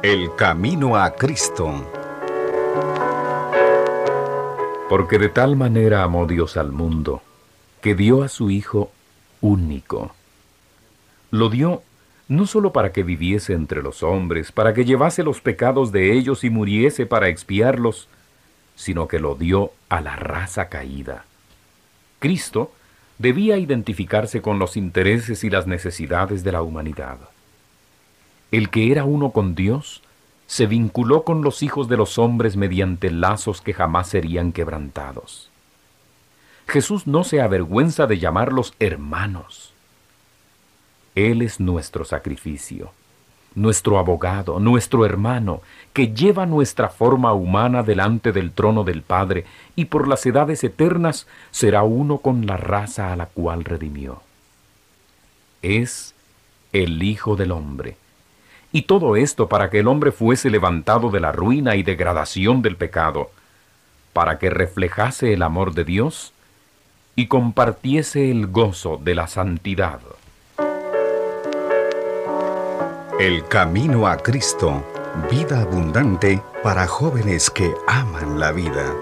El camino a Cristo. Porque de tal manera amó Dios al mundo, que dio a su Hijo único. Lo dio no sólo para que viviese entre los hombres, para que llevase los pecados de ellos y muriese para expiarlos, sino que lo dio a la raza caída. Cristo debía identificarse con los intereses y las necesidades de la humanidad. El que era uno con Dios se vinculó con los hijos de los hombres mediante lazos que jamás serían quebrantados. Jesús no se avergüenza de llamarlos hermanos. Él es nuestro sacrificio, nuestro abogado, nuestro hermano, que lleva nuestra forma humana delante del trono del Padre y por las edades eternas será uno con la raza a la cual redimió. Es el Hijo del Hombre. Y todo esto para que el hombre fuese levantado de la ruina y degradación del pecado, para que reflejase el amor de Dios y compartiese el gozo de la santidad. El camino a Cristo, vida abundante para jóvenes que aman la vida.